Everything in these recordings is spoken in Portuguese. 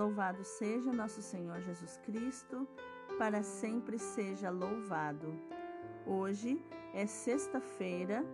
Louvado seja nosso Senhor Jesus Cristo, para sempre seja louvado. Hoje é sexta-feira,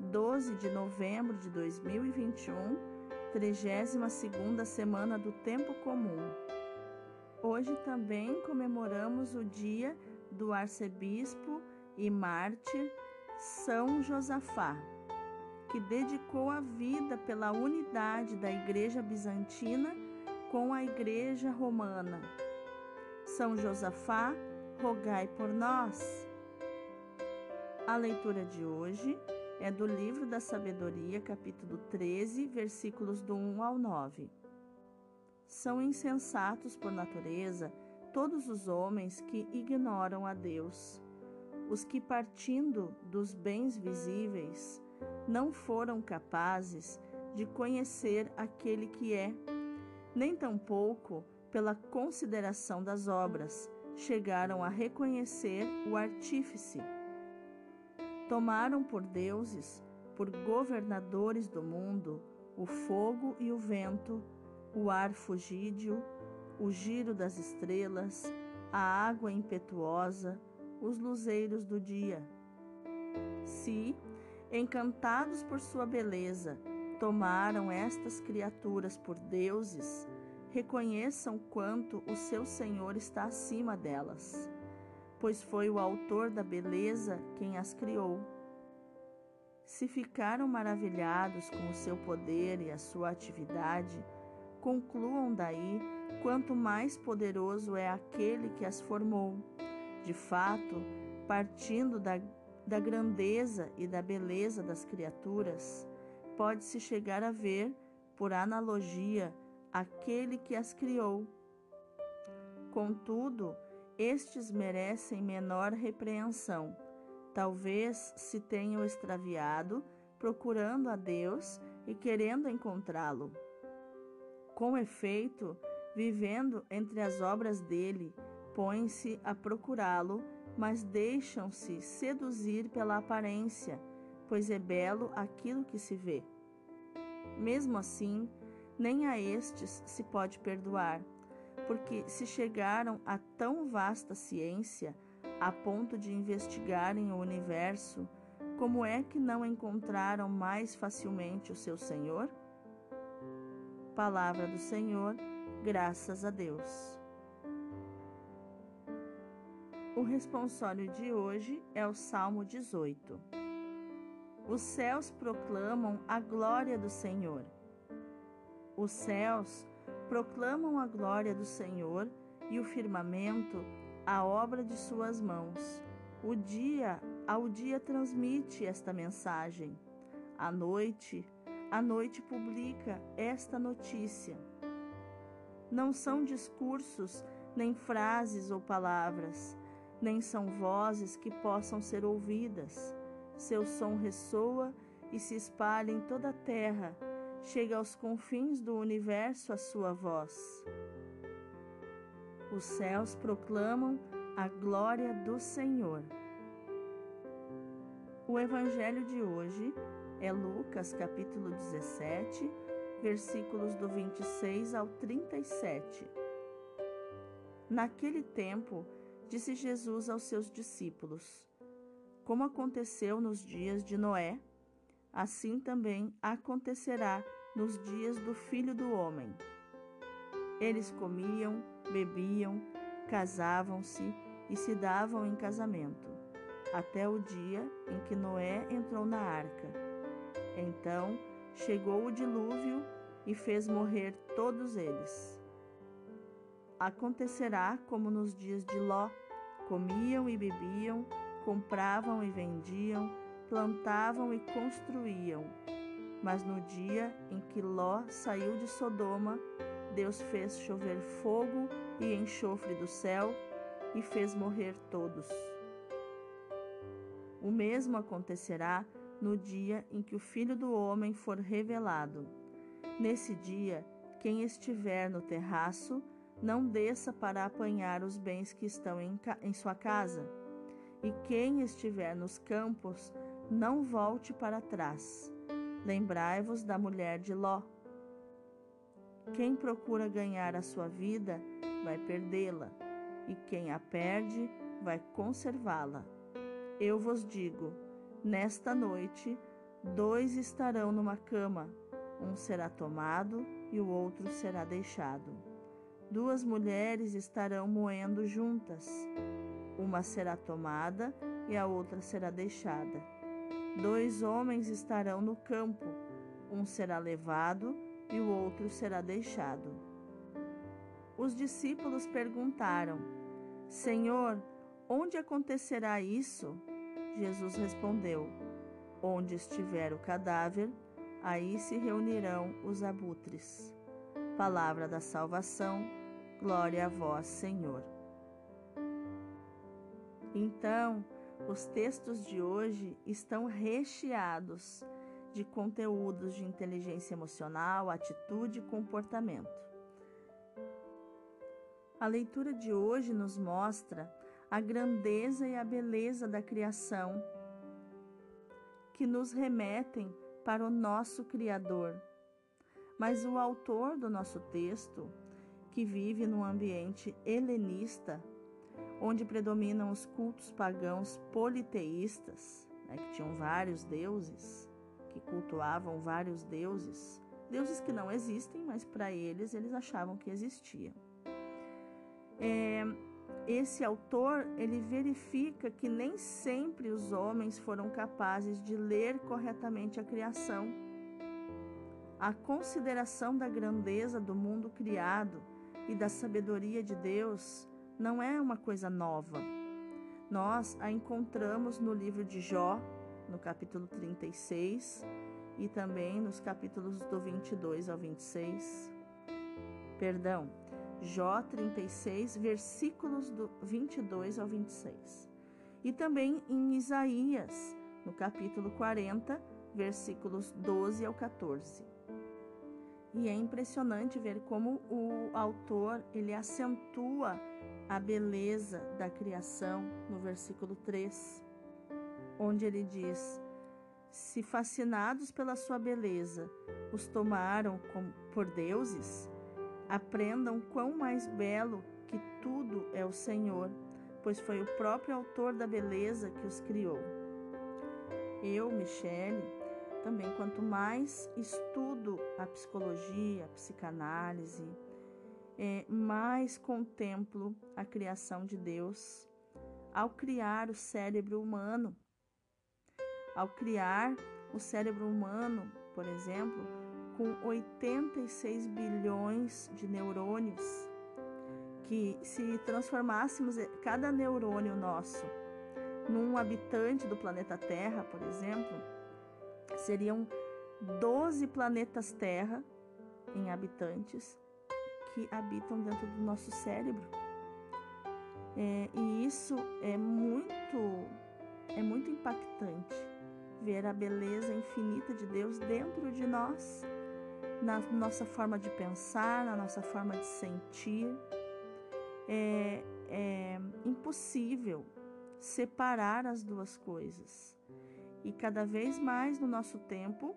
12 de novembro de 2021, 32ª semana do tempo comum. Hoje também comemoramos o dia do arcebispo e mártir São Josafá, que dedicou a vida pela unidade da Igreja Bizantina com a Igreja Romana. São Josafá, rogai por nós. A leitura de hoje é do livro da Sabedoria, capítulo 13, versículos do 1 ao 9. São insensatos por natureza todos os homens que ignoram a Deus, os que, partindo dos bens visíveis, não foram capazes de conhecer aquele que é nem tampouco pela consideração das obras chegaram a reconhecer o artífice. Tomaram por deuses, por governadores do mundo, o fogo e o vento, o ar fugídio, o giro das estrelas, a água impetuosa, os luzeiros do dia. Se, encantados por sua beleza, tomaram estas criaturas por deuses, reconheçam quanto o seu Senhor está acima delas, pois foi o autor da beleza quem as criou. Se ficaram maravilhados com o seu poder e a sua atividade, concluam daí quanto mais poderoso é aquele que as formou. De fato, partindo da, da grandeza e da beleza das criaturas, pode-se chegar a ver, por analogia, aquele que as criou. Contudo, estes merecem menor repreensão. Talvez se tenham extraviado, procurando a Deus e querendo encontrá-lo. Com efeito, vivendo entre as obras dele, põem-se a procurá-lo, mas deixam-se seduzir pela aparência pois é belo aquilo que se vê. Mesmo assim, nem a estes se pode perdoar, porque se chegaram a tão vasta ciência, a ponto de investigarem o universo, como é que não encontraram mais facilmente o seu Senhor? Palavra do Senhor, graças a Deus. O responsório de hoje é o Salmo 18. Os céus proclamam a glória do Senhor. Os céus proclamam a glória do Senhor e o firmamento a obra de suas mãos. O dia ao dia transmite esta mensagem. A noite, a noite publica esta notícia. Não são discursos, nem frases ou palavras, nem são vozes que possam ser ouvidas seu som ressoa e se espalha em toda a terra, chega aos confins do universo a sua voz. Os céus proclamam a glória do Senhor. O evangelho de hoje é Lucas capítulo 17, versículos do 26 ao 37. Naquele tempo, disse Jesus aos seus discípulos: como aconteceu nos dias de Noé, assim também acontecerá nos dias do filho do homem. Eles comiam, bebiam, casavam-se e se davam em casamento, até o dia em que Noé entrou na arca. Então chegou o dilúvio e fez morrer todos eles. Acontecerá como nos dias de Ló: comiam e bebiam, compravam e vendiam, plantavam e construíam. Mas no dia em que Ló saiu de Sodoma, Deus fez chover fogo e enxofre do céu e fez morrer todos. O mesmo acontecerá no dia em que o Filho do Homem for revelado. Nesse dia, quem estiver no terraço, não desça para apanhar os bens que estão em, em sua casa e quem estiver nos campos, não volte para trás. Lembrai-vos da mulher de Ló. Quem procura ganhar a sua vida vai perdê-la, e quem a perde vai conservá-la. Eu vos digo: nesta noite, dois estarão numa cama, um será tomado e o outro será deixado. Duas mulheres estarão moendo juntas, uma será tomada e a outra será deixada. Dois homens estarão no campo, um será levado e o outro será deixado. Os discípulos perguntaram: Senhor, onde acontecerá isso? Jesus respondeu: Onde estiver o cadáver, aí se reunirão os abutres. Palavra da salvação, glória a vós, Senhor. Então, os textos de hoje estão recheados de conteúdos de inteligência emocional, atitude e comportamento. A leitura de hoje nos mostra a grandeza e a beleza da criação, que nos remetem para o nosso Criador. Mas o autor do nosso texto, que vive num ambiente helenista, onde predominam os cultos pagãos politeístas, né, que tinham vários deuses, que cultuavam vários deuses, deuses que não existem, mas para eles eles achavam que existiam. É, esse autor ele verifica que nem sempre os homens foram capazes de ler corretamente a criação. A consideração da grandeza do mundo criado e da sabedoria de Deus não é uma coisa nova. Nós a encontramos no livro de Jó, no capítulo 36, e também nos capítulos do 22 ao 26. Perdão, Jó 36, versículos do 22 ao 26. E também em Isaías, no capítulo 40, versículos 12 ao 14. E é impressionante ver como o autor ele acentua a beleza da criação no versículo 3, onde ele diz: Se fascinados pela sua beleza os tomaram por deuses, aprendam quão mais belo que tudo é o Senhor, pois foi o próprio autor da beleza que os criou. Eu, Michele, também quanto mais estudo a psicologia, a psicanálise, é, mais contemplo a criação de Deus ao criar o cérebro humano. Ao criar o cérebro humano, por exemplo, com 86 bilhões de neurônios, que se transformássemos cada neurônio nosso num habitante do planeta Terra, por exemplo, seriam 12 planetas Terra em habitantes que habitam dentro do nosso cérebro. É, e isso é muito, é muito impactante ver a beleza infinita de Deus dentro de nós, na nossa forma de pensar, na nossa forma de sentir. É, é impossível separar as duas coisas. E cada vez mais no nosso tempo,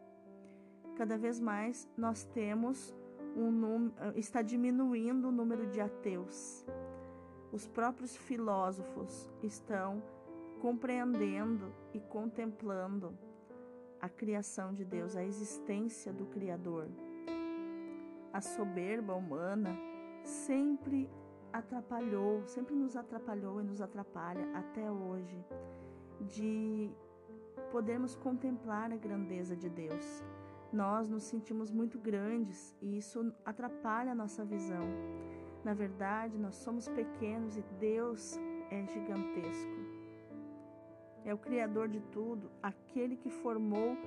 cada vez mais nós temos um está diminuindo o número de ateus. Os próprios filósofos estão compreendendo e contemplando a criação de Deus, a existência do Criador. A soberba humana sempre atrapalhou, sempre nos atrapalhou e nos atrapalha até hoje de podermos contemplar a grandeza de Deus nós nos sentimos muito grandes e isso atrapalha a nossa visão. Na verdade, nós somos pequenos e Deus é gigantesco. É o Criador de tudo, aquele que formou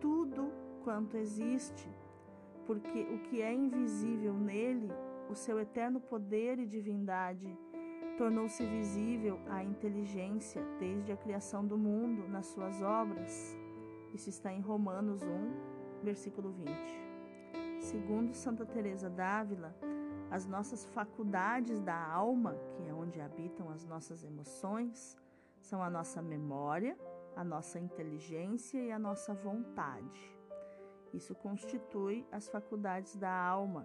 tudo quanto existe, porque o que é invisível nele, o seu eterno poder e divindade, tornou-se visível à inteligência desde a criação do mundo nas suas obras. Isso está em Romanos 1, versículo 20. Segundo Santa Teresa d'Ávila, as nossas faculdades da alma, que é onde habitam as nossas emoções, são a nossa memória, a nossa inteligência e a nossa vontade. Isso constitui as faculdades da alma,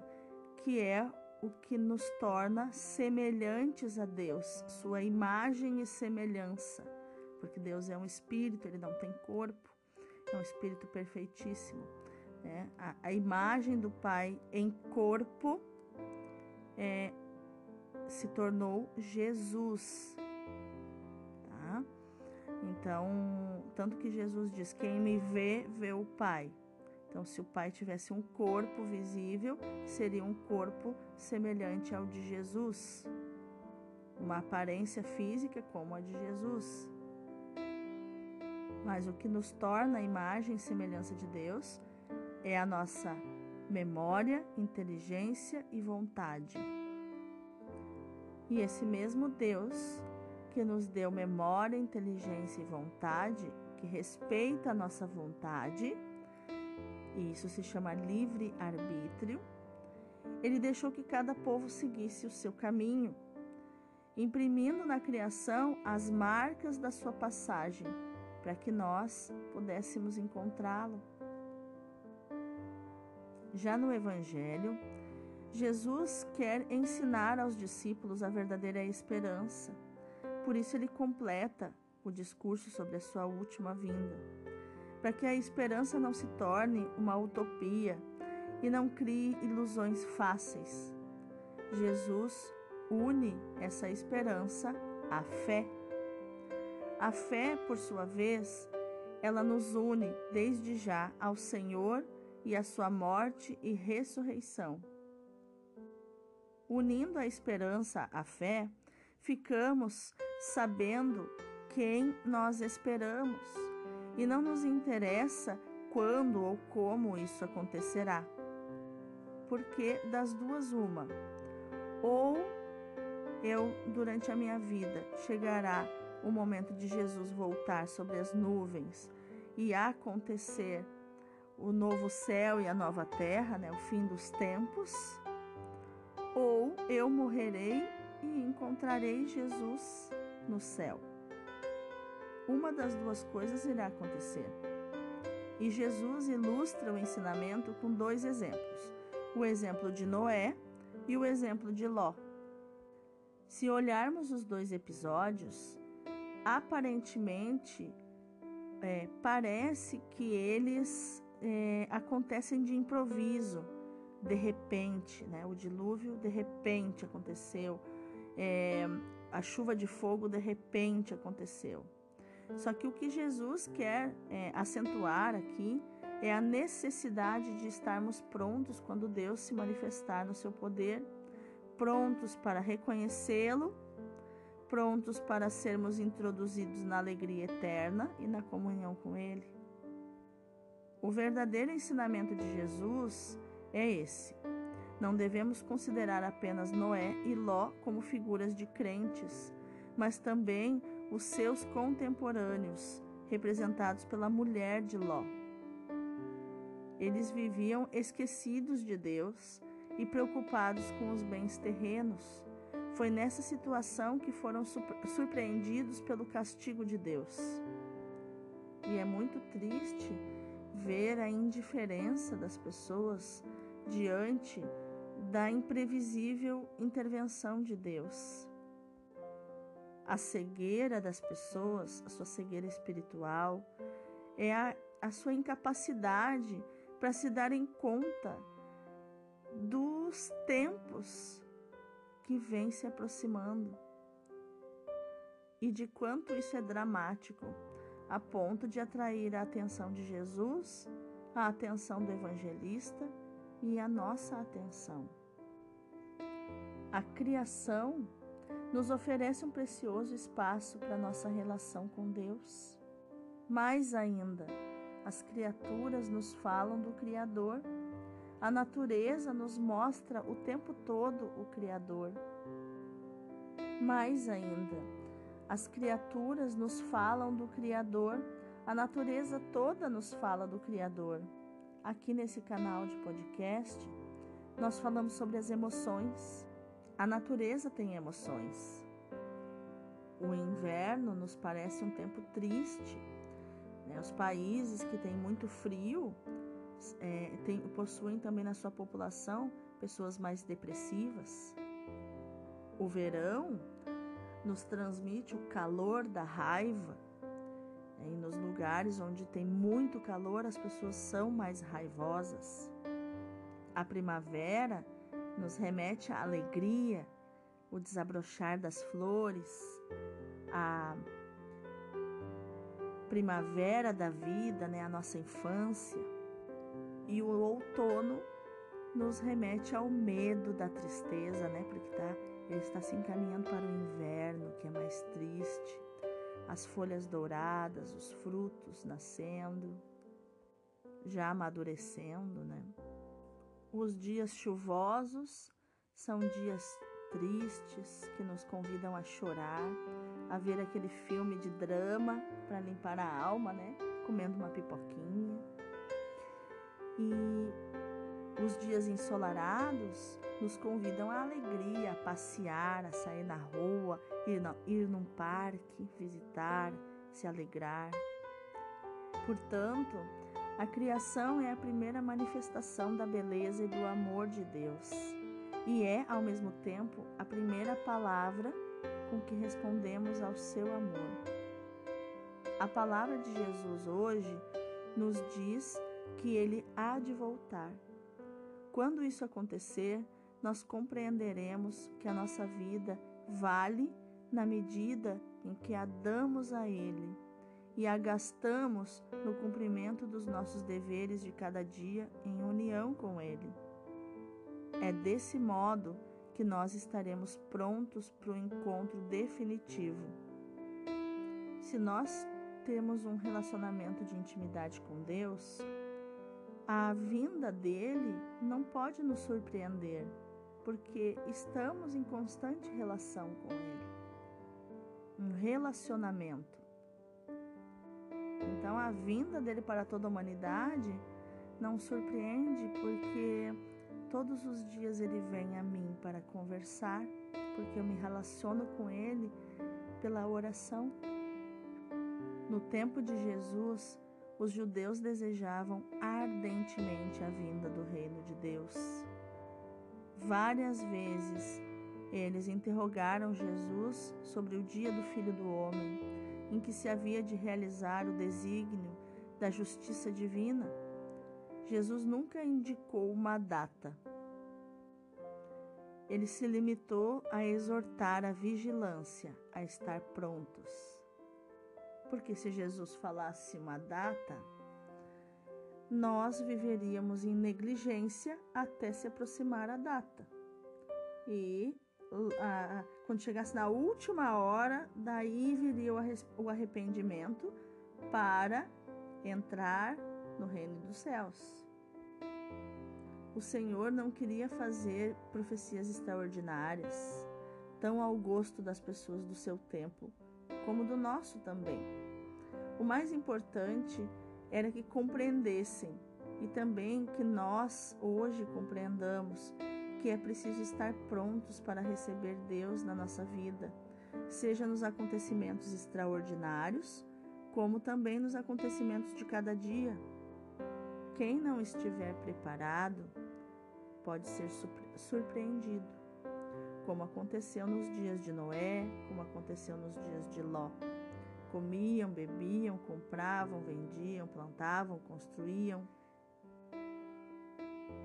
que é o que nos torna semelhantes a Deus, sua imagem e semelhança, porque Deus é um espírito, ele não tem corpo, é um espírito perfeitíssimo. Né? A, a imagem do Pai em corpo é, se tornou Jesus. Tá? Então, tanto que Jesus diz: Quem me vê, vê o Pai. Então, se o Pai tivesse um corpo visível, seria um corpo semelhante ao de Jesus, uma aparência física como a de Jesus. Mas o que nos torna a imagem e semelhança de Deus é a nossa memória, inteligência e vontade. E esse mesmo Deus que nos deu memória, inteligência e vontade, que respeita a nossa vontade, e isso se chama livre-arbítrio, ele deixou que cada povo seguisse o seu caminho, imprimindo na criação as marcas da sua passagem, para que nós pudéssemos encontrá-lo. Já no Evangelho, Jesus quer ensinar aos discípulos a verdadeira esperança. Por isso, ele completa o discurso sobre a sua última vinda para que a esperança não se torne uma utopia e não crie ilusões fáceis. Jesus une essa esperança à fé. A fé, por sua vez, ela nos une desde já ao Senhor e à sua morte e ressurreição. Unindo a esperança à fé, ficamos sabendo quem nós esperamos e não nos interessa quando ou como isso acontecerá. Porque das duas, uma. Ou eu, durante a minha vida, chegará o momento de Jesus voltar sobre as nuvens e acontecer o novo céu e a nova terra, né, o fim dos tempos, ou eu morrerei e encontrarei Jesus no céu uma das duas coisas irá acontecer. E Jesus ilustra o ensinamento com dois exemplos: o exemplo de Noé e o exemplo de Ló. Se olharmos os dois episódios, aparentemente é, parece que eles é, acontecem de improviso, de repente, né? O dilúvio de repente aconteceu, é, a chuva de fogo de repente aconteceu. Só que o que Jesus quer é, acentuar aqui é a necessidade de estarmos prontos quando Deus se manifestar no seu poder, prontos para reconhecê-lo, prontos para sermos introduzidos na alegria eterna e na comunhão com Ele. O verdadeiro ensinamento de Jesus é esse. Não devemos considerar apenas Noé e Ló como figuras de crentes, mas também os seus contemporâneos, representados pela mulher de Ló. Eles viviam esquecidos de Deus e preocupados com os bens terrenos. Foi nessa situação que foram surpreendidos pelo castigo de Deus. E é muito triste ver a indiferença das pessoas diante da imprevisível intervenção de Deus. A cegueira das pessoas, a sua cegueira espiritual, é a, a sua incapacidade para se darem conta dos tempos que vêm se aproximando e de quanto isso é dramático, a ponto de atrair a atenção de Jesus, a atenção do evangelista e a nossa atenção. A criação nos oferece um precioso espaço para nossa relação com Deus. Mais ainda, as criaturas nos falam do Criador. A natureza nos mostra o tempo todo o Criador. Mais ainda, as criaturas nos falam do Criador. A natureza toda nos fala do Criador. Aqui nesse canal de podcast, nós falamos sobre as emoções a natureza tem emoções. O inverno nos parece um tempo triste. Né? Os países que têm muito frio é, tem, possuem também na sua população pessoas mais depressivas. O verão nos transmite o calor da raiva. E nos lugares onde tem muito calor, as pessoas são mais raivosas. A primavera nos remete à alegria, o desabrochar das flores, a primavera da vida, né, a nossa infância. E o outono nos remete ao medo da tristeza, né, porque tá, ele está se encaminhando para o inverno, que é mais triste. As folhas douradas, os frutos nascendo, já amadurecendo, né? Os dias chuvosos são dias tristes que nos convidam a chorar, a ver aquele filme de drama para limpar a alma, né? Comendo uma pipoquinha. E os dias ensolarados nos convidam à alegria, a passear, a sair na rua, ir, na, ir num parque, visitar, se alegrar. Portanto, a criação é a primeira manifestação da beleza e do amor de Deus, e é, ao mesmo tempo, a primeira palavra com que respondemos ao seu amor. A palavra de Jesus hoje nos diz que ele há de voltar. Quando isso acontecer, nós compreenderemos que a nossa vida vale na medida em que a damos a Ele e a gastamos no cumprimento dos nossos deveres de cada dia em união com Ele. É desse modo que nós estaremos prontos para o encontro definitivo. Se nós temos um relacionamento de intimidade com Deus, a vinda dele não pode nos surpreender, porque estamos em constante relação com ele. Um relacionamento. Então a vinda dele para toda a humanidade não surpreende porque todos os dias ele vem a mim para conversar, porque eu me relaciono com ele pela oração. No tempo de Jesus, os judeus desejavam ardentemente a vinda do reino de Deus. Várias vezes eles interrogaram Jesus sobre o dia do Filho do Homem em que se havia de realizar o desígnio da justiça divina, Jesus nunca indicou uma data. Ele se limitou a exortar a vigilância, a estar prontos. Porque se Jesus falasse uma data, nós viveríamos em negligência até se aproximar a data. E a, quando chegasse na última hora, daí viria o arrependimento para entrar no reino dos céus. O Senhor não queria fazer profecias extraordinárias, tão ao gosto das pessoas do seu tempo, como do nosso também. O mais importante era que compreendessem e também que nós hoje compreendamos que é preciso estar prontos para receber Deus na nossa vida, seja nos acontecimentos extraordinários, como também nos acontecimentos de cada dia. Quem não estiver preparado pode ser surpreendido, como aconteceu nos dias de Noé, como aconteceu nos dias de Ló. Comiam, bebiam, compravam, vendiam, plantavam, construíam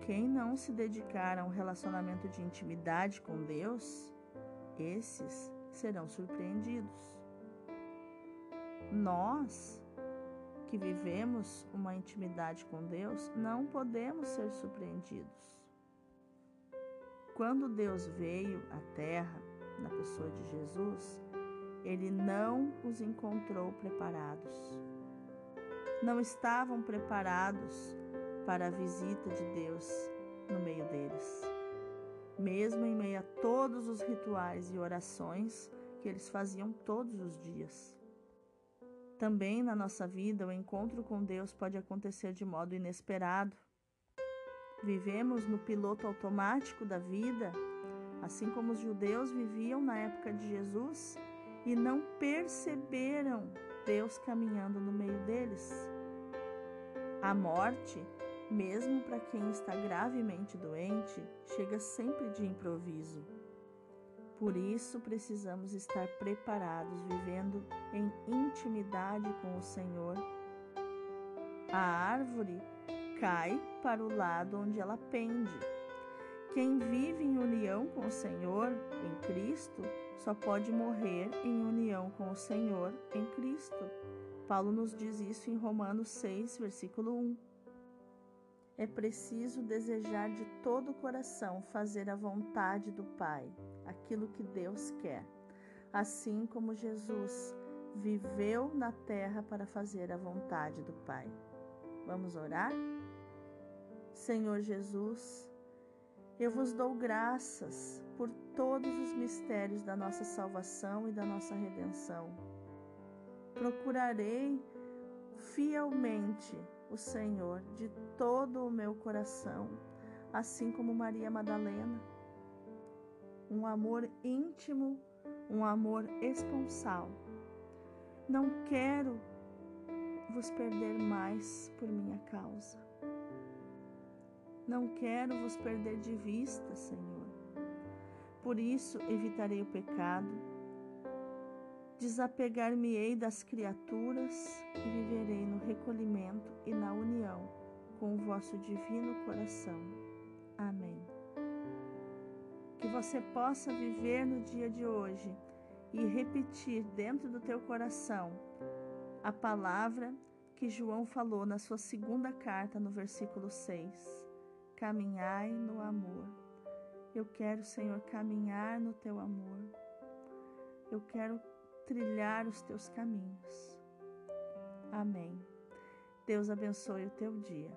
quem não se dedicar a um relacionamento de intimidade com Deus, esses serão surpreendidos. Nós que vivemos uma intimidade com Deus, não podemos ser surpreendidos. Quando Deus veio à terra, na pessoa de Jesus, ele não os encontrou preparados. Não estavam preparados para a visita de Deus no meio deles, mesmo em meio a todos os rituais e orações que eles faziam todos os dias. Também na nossa vida, o encontro com Deus pode acontecer de modo inesperado. Vivemos no piloto automático da vida, assim como os judeus viviam na época de Jesus e não perceberam Deus caminhando no meio deles. A morte mesmo para quem está gravemente doente, chega sempre de improviso. Por isso precisamos estar preparados, vivendo em intimidade com o Senhor. A árvore cai para o lado onde ela pende. Quem vive em união com o Senhor, em Cristo, só pode morrer em união com o Senhor, em Cristo. Paulo nos diz isso em Romanos 6, versículo 1. É preciso desejar de todo o coração fazer a vontade do Pai, aquilo que Deus quer, assim como Jesus viveu na terra para fazer a vontade do Pai. Vamos orar? Senhor Jesus, eu vos dou graças por todos os mistérios da nossa salvação e da nossa redenção. Procurarei fielmente o Senhor de todo o meu coração, assim como Maria Madalena. Um amor íntimo, um amor esponsal. Não quero vos perder mais por minha causa. Não quero vos perder de vista, Senhor. Por isso evitarei o pecado, desapegar-me-ei das criaturas e viverei no recolhimento e na união com o vosso divino coração. Amém. Que você possa viver no dia de hoje e repetir dentro do teu coração a palavra que João falou na sua segunda carta, no versículo 6 caminhai no amor. Eu quero, Senhor, caminhar no teu amor. Eu quero trilhar os teus caminhos. Amém. Deus abençoe o teu dia.